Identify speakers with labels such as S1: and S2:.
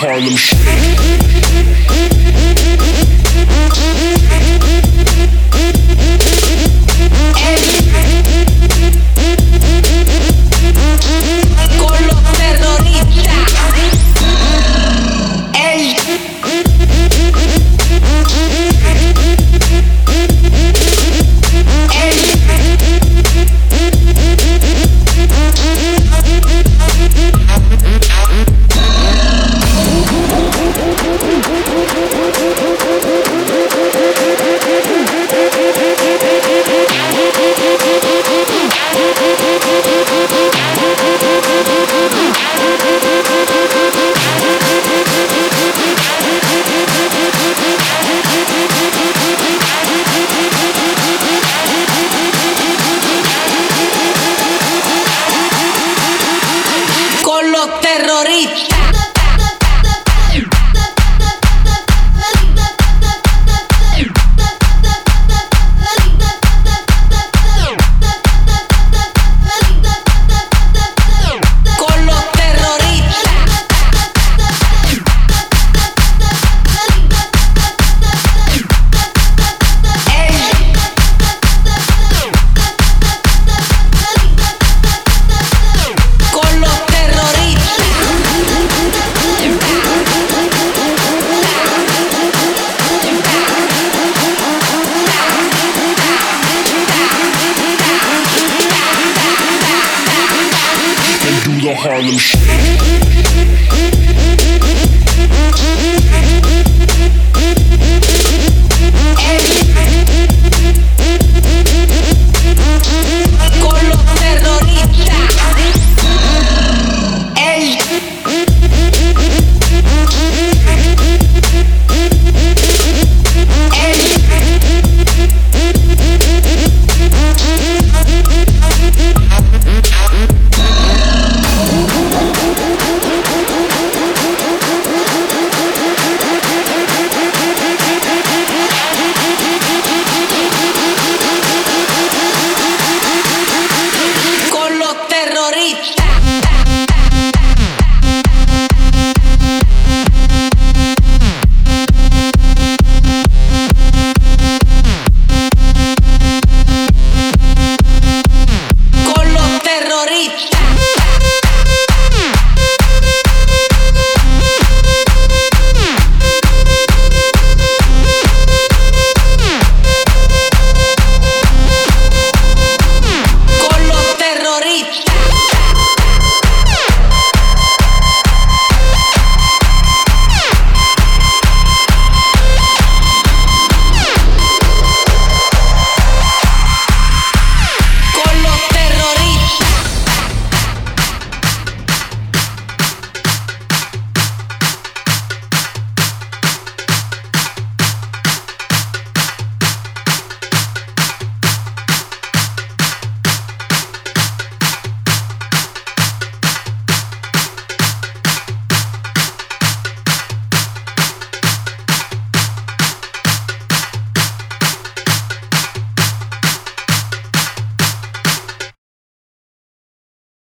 S1: Harlem Shake.
S2: Los terroristas.
S1: the Harlem Shake.